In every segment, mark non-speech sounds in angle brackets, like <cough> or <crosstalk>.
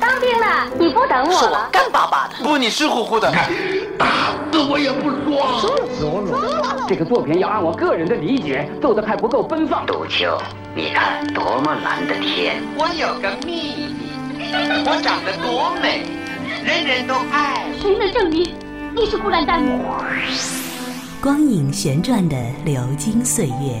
当兵了，你不等我是了我？干巴巴的。不，你湿乎乎的。打死我也不说。这个作品要按我个人的理解做的还不够奔放。杜秋，你看多么蓝的天！我有个秘密，我长得多美，人人都爱。谁能证明你是孤兰丹呢？光影旋转的流金岁月，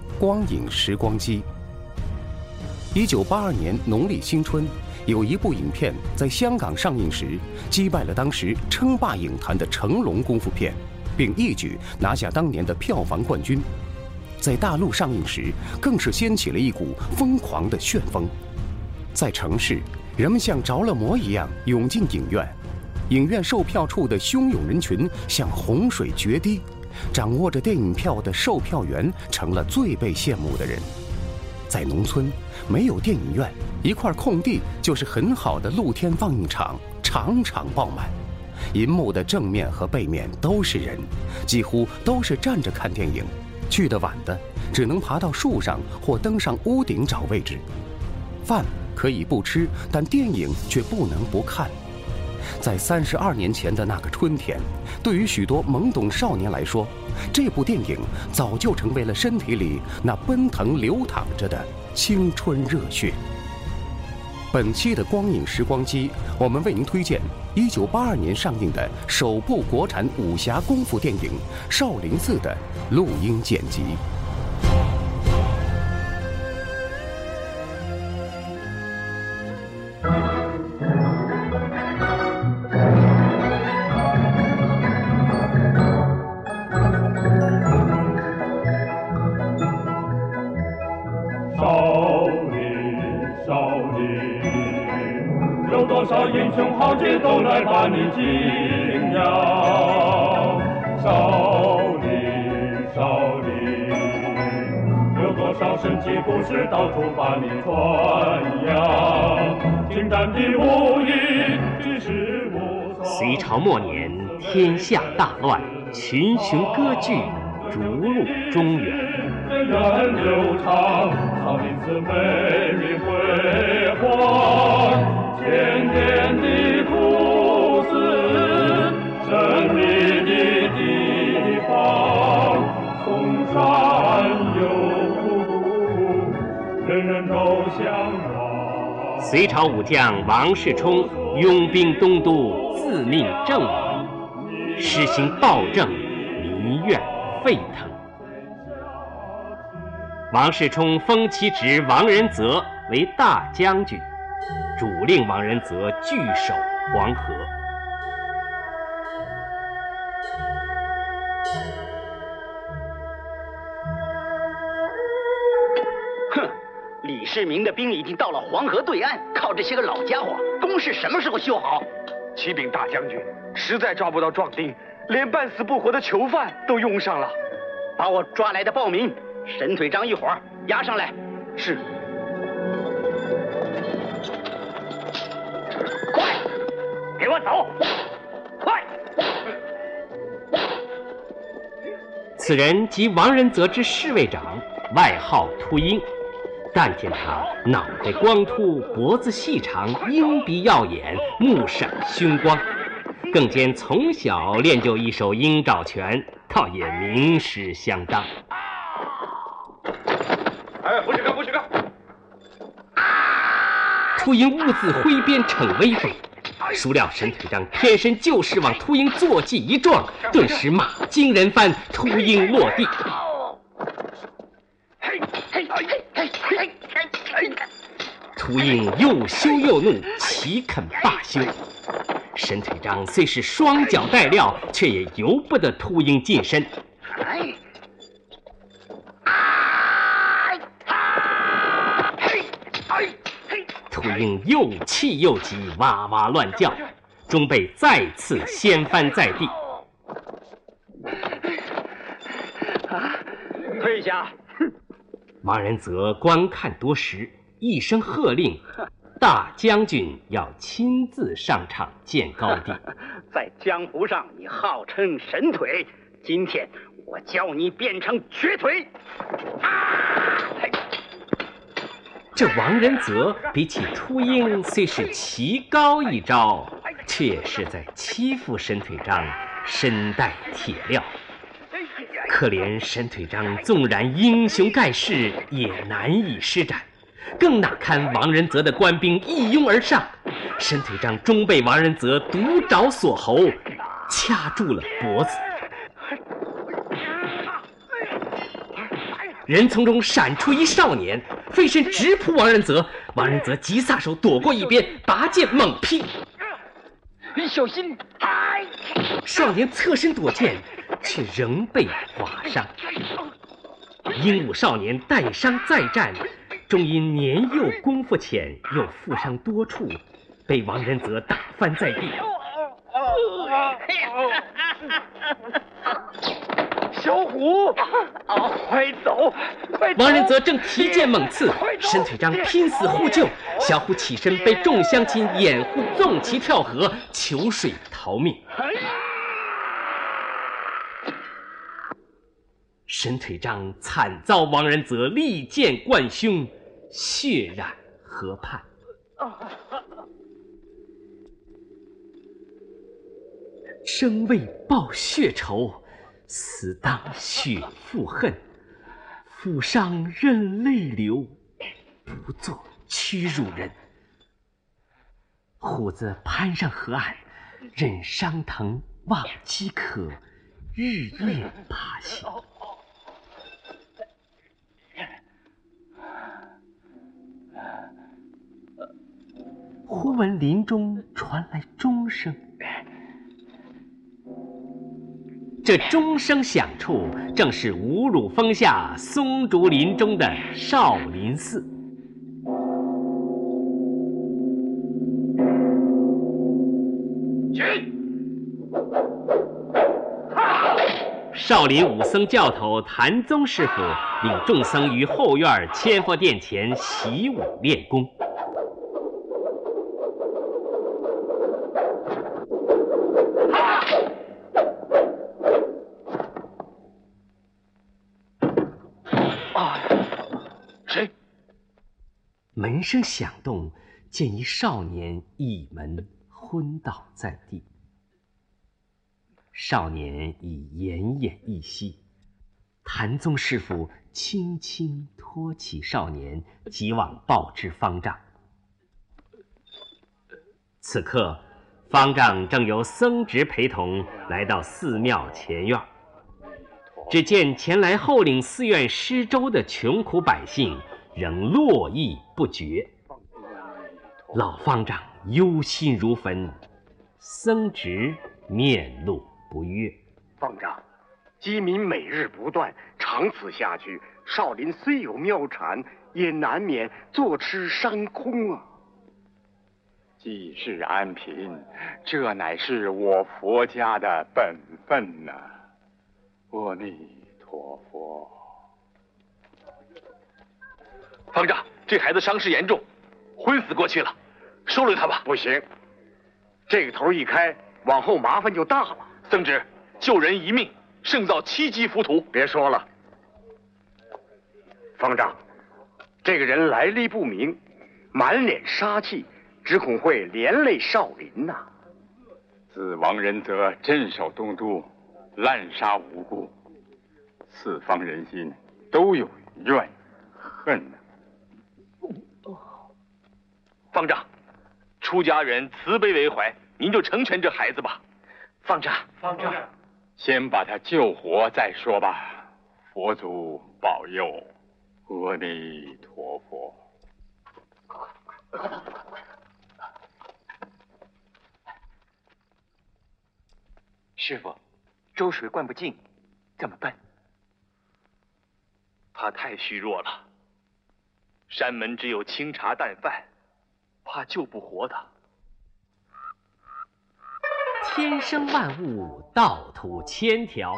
光影时光机》。一九八二年农历新春，有一部影片在香港上映时，击败了当时称霸影坛的成龙功夫片，并一举拿下当年的票房冠军。在大陆上映时，更是掀起了一股疯狂的旋风。在城市，人们像着了魔一样涌进影院。影院售票处的汹涌人群像洪水决堤，掌握着电影票的售票员成了最被羡慕的人。在农村，没有电影院，一块空地就是很好的露天放映场，场场爆满。银幕的正面和背面都是人，几乎都是站着看电影。去得晚的，只能爬到树上或登上屋顶找位置。饭可以不吃，但电影却不能不看。在三十二年前的那个春天，对于许多懵懂少年来说，这部电影早就成为了身体里那奔腾流淌着的青春热血。本期的光影时光机，我们为您推荐一九八二年上映的首部国产武侠功夫电影《少林寺》的录音剪辑。少林，少林，有多少英雄豪杰都来把你敬仰。少林，少林，有多少神奇故事到处把你传扬。精湛的武艺，举世无双。隋朝末年，天下大乱，群雄割据，逐鹿中原。源远流长，少林寺美丽辉煌，千年的故事，神秘的地方，嵩山有古，人人都向往。隋朝武将王世充拥兵东都，自命郑王，实行暴政，民怨沸腾。王世充封其侄王仁泽为大将军，主令王仁泽据守黄河。哼，李世民的兵已经到了黄河对岸，靠这些个老家伙，工事什么时候修好？启禀大将军，实在抓不到壮丁，连半死不活的囚犯都用上了。把我抓来的报名，沈腿章一伙押上来。是。快，给我走！快！此人即王仁泽之侍卫长，外号秃鹰。但见他脑袋光秃，脖子细长，鹰鼻耀眼，目闪凶光，更兼从小练就一手鹰爪拳，倒也名师相当。哎，不许干，不许干！秃鹰兀自挥鞭逞威风，孰料神腿章偏身就是往秃鹰坐骑一撞，顿时马惊人翻，秃鹰落地。秃鹰又羞又怒，岂肯罢休？沈腿章虽是双脚带镣，却也由不得秃鹰近身。秃鹰又气又急，哇哇乱叫，终被再次掀翻在地。退下！王仁泽观看多时，一声喝令：“ <laughs> 大将军要亲自上场见高低。<laughs> 在江湖上，你号称神腿，今天我教你变成瘸腿。”这王仁泽比起秃鹰虽是棋高一招，却是在欺负沈腿章，身带铁镣。可怜沈腿章纵然英雄盖世，也难以施展，更哪堪王仁泽的官兵一拥而上，沈腿章终被王仁泽独爪锁喉，掐住了脖子。人丛中闪出一少年，飞身直扑王仁泽，王仁泽急撒手躲过一边，拔剑猛劈。你小心！少年侧身躲剑。却仍被划伤。英武少年带伤再战，终因年幼功夫浅，又负伤多处，被王仁泽打翻在地。小虎，快走！快王仁泽正提剑猛刺，沈腿章拼死呼救，小虎起身被众乡亲掩护，纵旗跳河，求水逃命。沈腿章惨遭王仁泽利剑贯胸，血染河畔。生为报血仇，死当血复恨。负伤任泪流，不做屈辱人。虎子攀上河岸，忍伤疼，忘饥渴，日夜爬行。忽闻林中传来钟声，这钟声响处，正是五乳峰下松竹林中的少林寺。少林武僧教头谭宗师傅领众僧于后院千佛殿前习武练功。门声响动，见一少年倚门昏倒在地。少年已奄奄一息，谭宗师傅轻轻托起少年，急往报知方丈。此刻，方丈正由僧侄陪同来到寺庙前院，只见前来后领寺院施粥的穷苦百姓。仍络绎不绝，老方丈忧心如焚，僧侄面露不悦。方丈，饥民每日不断，长此下去，少林虽有妙禅，也难免坐吃山空啊！济世安贫，这乃是我佛家的本分呐！阿弥陀佛。方丈，这孩子伤势严重，昏死过去了，收留他吧。不行，这个头一开，往后麻烦就大了。僧侄，救人一命，胜造七级浮屠。别说了，方丈，这个人来历不明，满脸杀气，只恐会连累少林呐。自王仁泽镇守东都，滥杀无辜，四方人心都有怨恨呐。方丈，出家人慈悲为怀，您就成全这孩子吧。方丈，方丈，先把他救活再说吧。佛祖保佑，阿弥陀佛。师傅，粥水灌不进，怎么办？他太虚弱了，山门只有清茶淡饭。怕救不活他。天生万物，道途千条，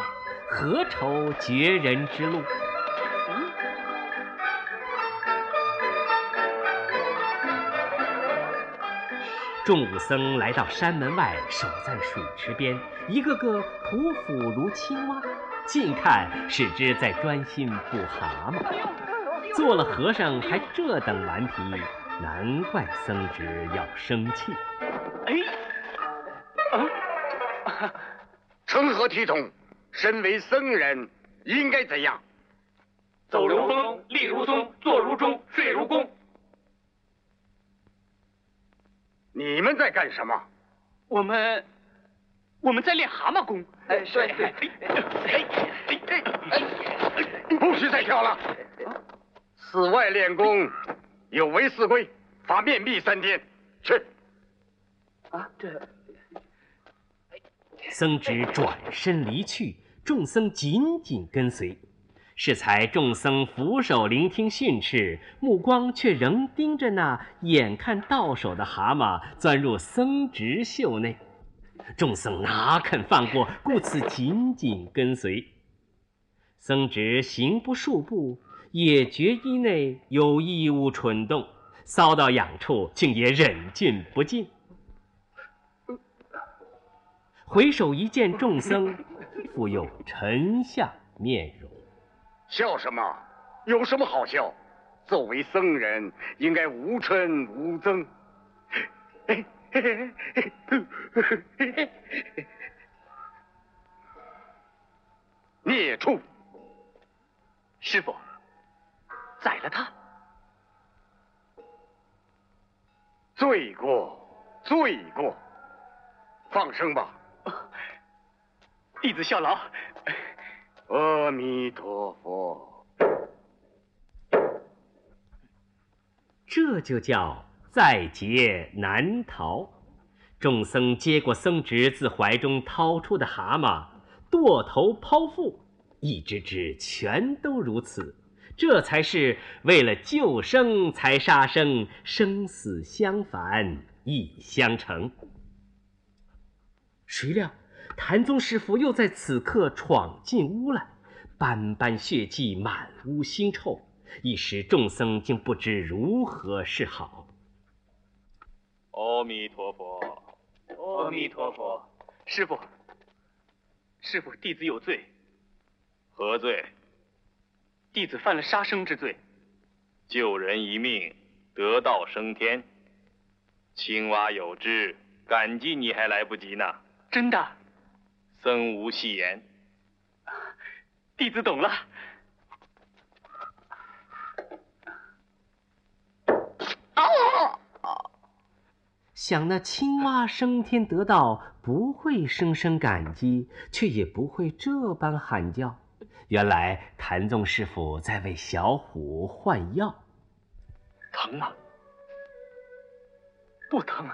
何愁绝人之路？众武僧来到山门外，守在水池边，一个个匍匐如青蛙。近看是只在专心捕蛤蟆。做了和尚还这等顽皮，难怪僧值要生气。哎，啊，成何体统？身为僧人，应该怎样？走如风，立如松，坐如钟，睡如弓。你们在干什么？我们我们在练蛤蟆功。哎，是。哎哎哎哎！不许再跳了！寺外练功有违寺规，罚面壁三天。去。啊，这。僧值转身离去，众僧紧紧跟随。适才众僧俯首聆听训斥，目光却仍盯着那眼看到手的蛤蟆钻入僧值袖内。众僧哪肯放过，故此紧紧跟随。僧值行不数步，也觉衣内有异物蠢动，搔到痒处，竟也忍俊不进。回首一见众僧，复又沉下面容。笑什么？有什么好笑？作为僧人，应该无嗔无憎。<laughs> 孽畜！师傅，宰了他！罪过，罪过！放生吧。弟子效劳。阿弥陀佛，这就叫在劫难逃。众僧接过僧侄自怀中掏出的蛤蟆，剁头剖腹，一只只全都如此。这才是为了救生才杀生，生死相反亦相成。谁料？谭宗师傅又在此刻闯进屋来，斑斑血迹满屋腥臭，一时众僧竟不知如何是好。阿弥陀佛，阿弥陀佛，师傅，师傅，弟子有罪。何罪？弟子犯了杀生之罪。救人一命，得道升天。青蛙有知，感激你还来不及呢。真的。僧无戏言，弟子懂了。想那青蛙升天得道，不会声声感激，却也不会这般喊叫。原来谭宗师傅在为小虎换药。疼吗？不疼。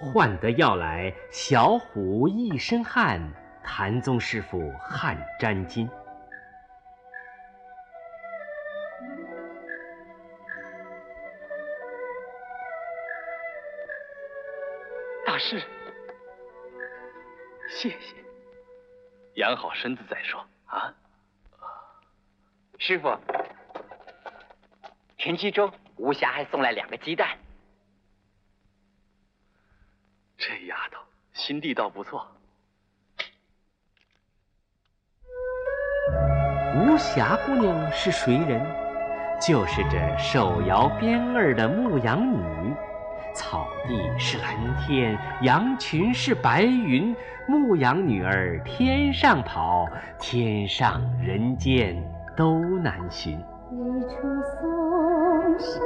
换得药来，小虎一身汗，谭宗师傅汗沾巾。大师，谢谢。养好身子再说啊。师傅，田七粥，吴霞还送来两个鸡蛋。这丫头心地倒不错。无暇姑娘是谁人？就是这手摇鞭儿的牧羊女。草地是蓝天，羊群是白云。牧羊女儿天上跑，天上人间都难寻。日出嵩山。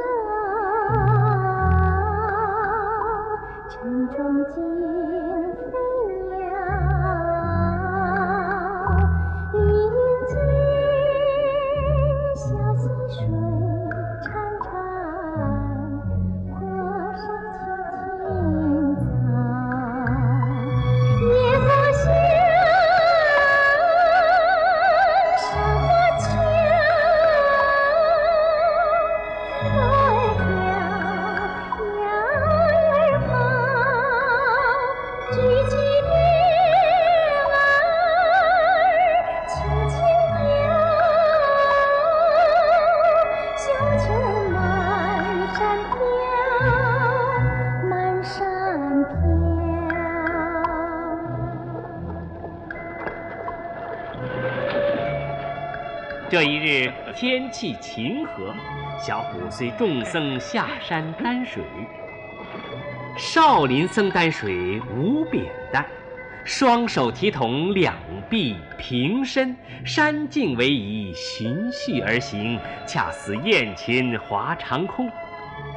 晨钟惊这一日天气晴和，小虎随众僧下山担水。少林僧担水无扁担，双手提桶，两臂平伸，山径为宜，循序而行，恰似雁群划长空。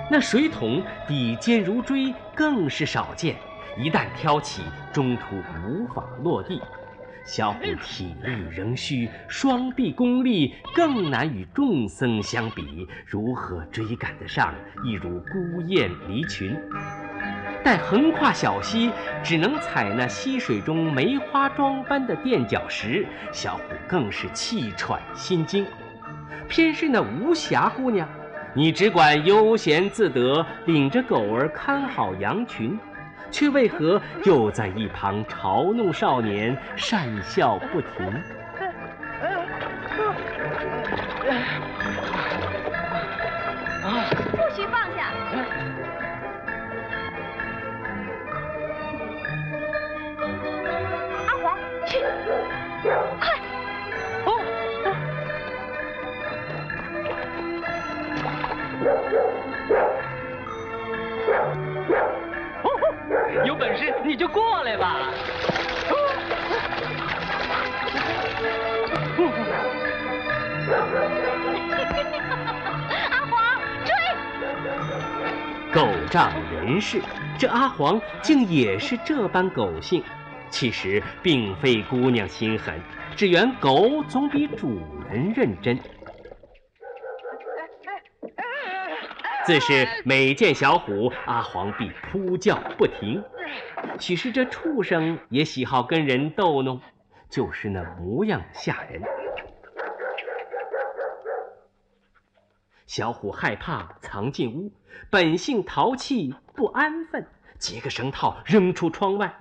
那水桶底尖如锥，更是少见，一旦挑起，中途无法落地。小虎体力仍虚，双臂功力更难与众僧相比，如何追赶得上？亦如孤雁离群。待横跨小溪，只能踩那溪水中梅花桩般的垫脚石，小虎更是气喘心惊。偏是那无暇姑娘，你只管悠闲自得，领着狗儿看好羊群。却为何又在一旁嘲弄少年，讪笑不停？<laughs> 不许放下！就过来吧！阿黄，追！狗仗人势，这阿黄竟也是这般狗性。其实并非姑娘心狠，只缘狗总比主人认真。自是每见小虎，阿黄必扑叫不停。许是这畜生也喜好跟人逗弄，就是那模样吓人。小虎害怕，藏进屋，本性淘气不安分，结个绳套扔出窗外。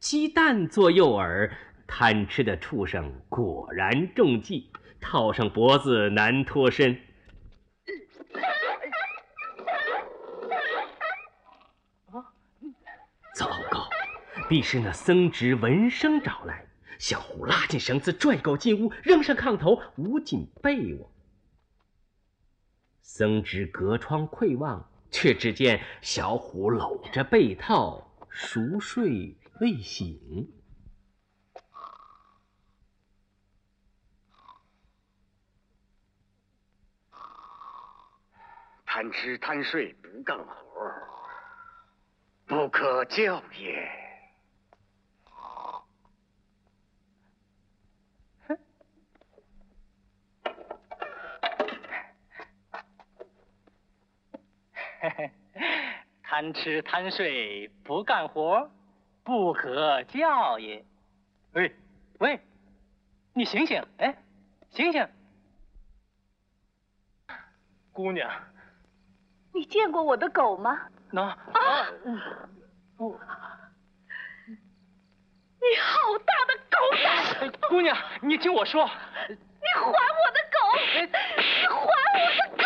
鸡蛋做诱饵，贪吃的畜生果然中计，套上脖子难脱身。糟糕！必是那僧侄闻声找来。小虎拉紧绳子，拽狗进屋，扔上炕头，捂紧被窝。僧侄隔窗窥望，却只见小虎搂着被套，熟睡未醒。贪吃贪睡不干活，可教也。<laughs> 贪吃贪睡不干活，不可教也。喂喂，你醒醒！哎，醒醒！姑娘，你见过我的狗吗？那啊！不，你好大的狗胆！姑娘，你听我说，你还我的狗！你还我的狗！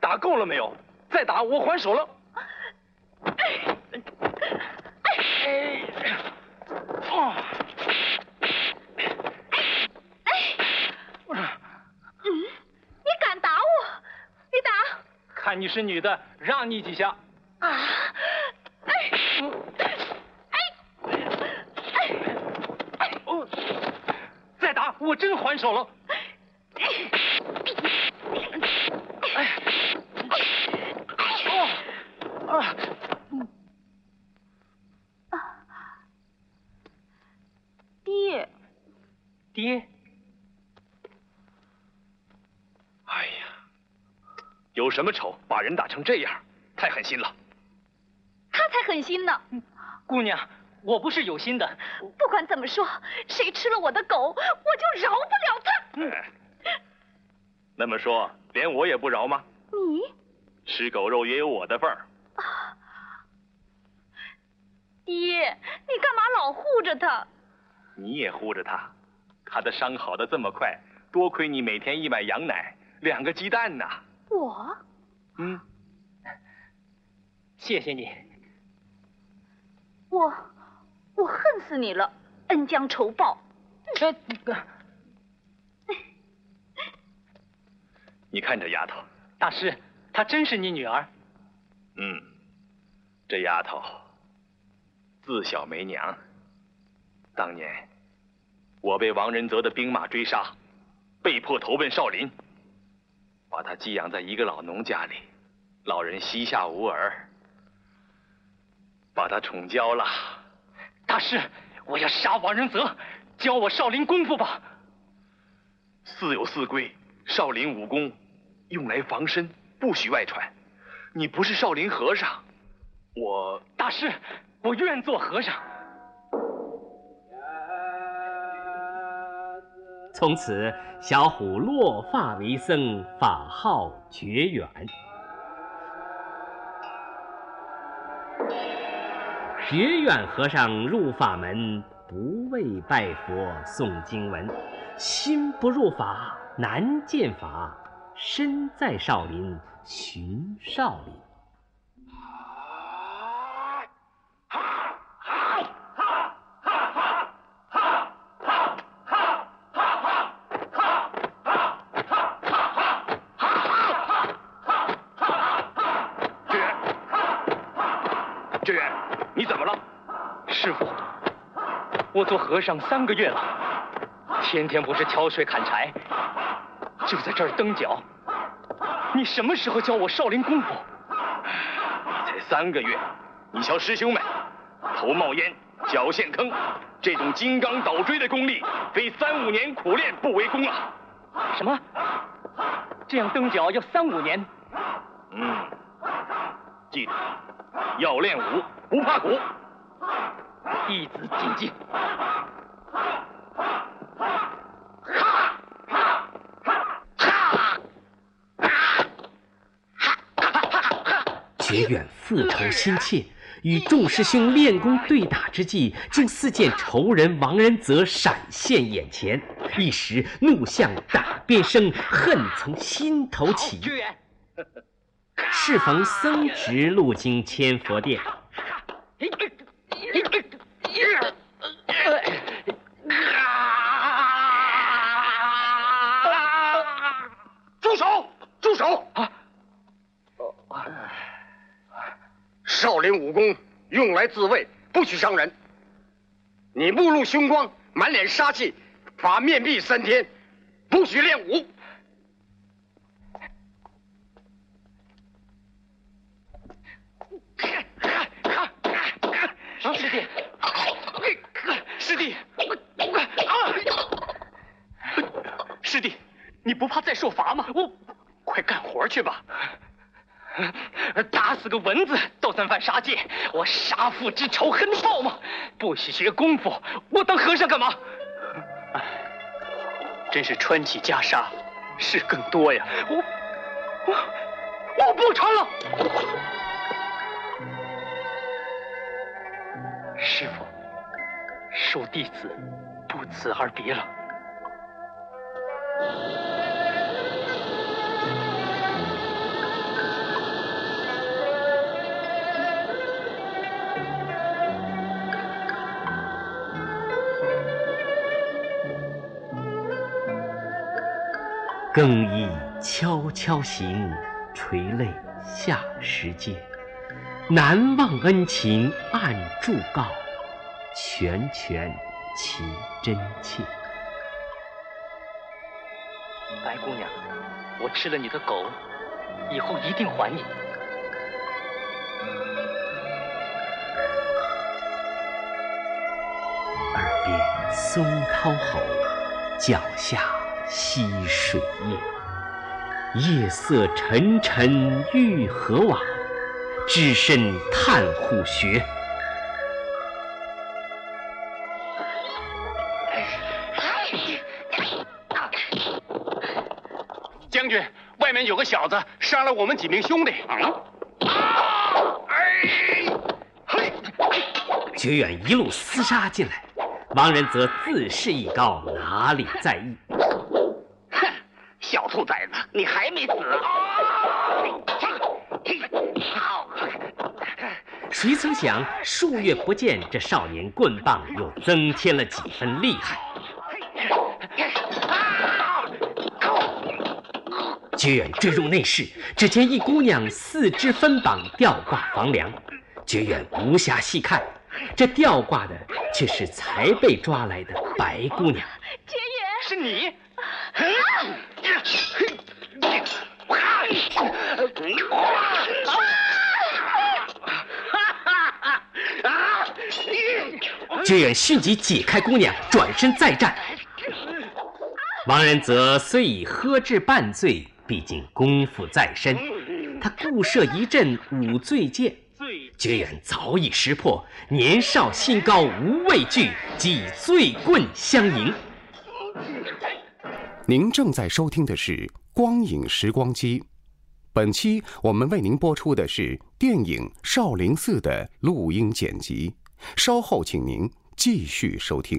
打够了没有？再打我还手了。哎！哦！嗯，你敢打我？你打！你是女的，让你几下。啊！哎！哎！哎！哦！再打，我真还手了。哎！哦！啊！爹！爹！哎呀，有什么仇，人打成这样，太狠心了。他才狠心呢！姑娘，我不是有心的。不管怎么说，谁吃了我的狗，我就饶不了他。哎那么说，连我也不饶吗？你吃狗肉也有我的份儿。爹，你干嘛老护着他？你也护着他，他的伤好的这么快，多亏你每天一碗羊奶，两个鸡蛋呢。我嗯，谢谢你。我我恨死你了！恩将仇报。这，你看这丫头，大师，她真是你女儿？嗯，这丫头自小没娘。当年我被王仁泽的兵马追杀，被迫投奔少林，把他寄养在一个老农家里。老人膝下无儿，把他宠娇了。大师，我要杀王仁泽，教我少林功夫吧。寺有寺规，少林武功用来防身，不许外传。你不是少林和尚，我大师，我愿做和尚。从此，小虎落发为僧，法号觉远。觉远和尚入法门，不为拜佛诵经文，心不入法难见法，身在少林寻少林。志远，志远，你怎么了？师傅，我做和尚三个月了，天天不是挑水砍柴，就在这儿蹬脚。你什么时候教我少林功夫？才三个月，你瞧师兄们，头冒烟，脚陷坑，这种金刚倒锥的功力，非三五年苦练不为功啊！什么？这样蹬脚要三五年？嗯，记住，要练武不怕苦。弟子谨记。觉远复仇心切，与众师兄练功对打之际，竟似见仇人王仁泽闪现眼前，一时怒向打边生，恨从心头起。适逢僧值路经千佛殿，住手！住手！啊！少林武功用来自卫，不许伤人。你目露凶光，满脸杀气，罚面壁三天，不许练武。师弟，师弟，师弟，你不怕再受罚吗？我，快干活去吧。打死个蚊子都算犯杀戒，我杀父之仇还能报吗？不许学功夫，我当和尚干嘛？唉，真是穿起袈裟，事更多呀。我，我，我不穿了。师傅，恕弟子不辞而别了。更易悄悄行，垂泪下石阶。难忘恩情暗祝告，拳拳其真切。白姑娘，我吃了你的狗，以后一定还你。耳边松涛吼，脚下溪水夜。夜色沉沉欲何往？只身探虎穴。将军，外面有个小子杀了我们几名兄弟。觉远一路厮杀进来，王仁则自视一高，哪里在意？你还没死！谁曾想数月不见，这少年棍棒又增添了几分厉害。绝远坠入内室，只见一姑娘四肢分绑，吊挂房梁。绝远无暇细看，这吊挂的却是才被抓来的白姑娘。绝远，是你。绝远迅即解开姑娘，转身再战。王仁则虽已喝至半醉，毕竟功夫在身，他固设一阵五醉剑。绝远早已识破，年少心高无畏惧，即以醉棍相迎。您正在收听的是《光影时光机》，本期我们为您播出的是电影《少林寺》的录音剪辑，稍后请您继续收听。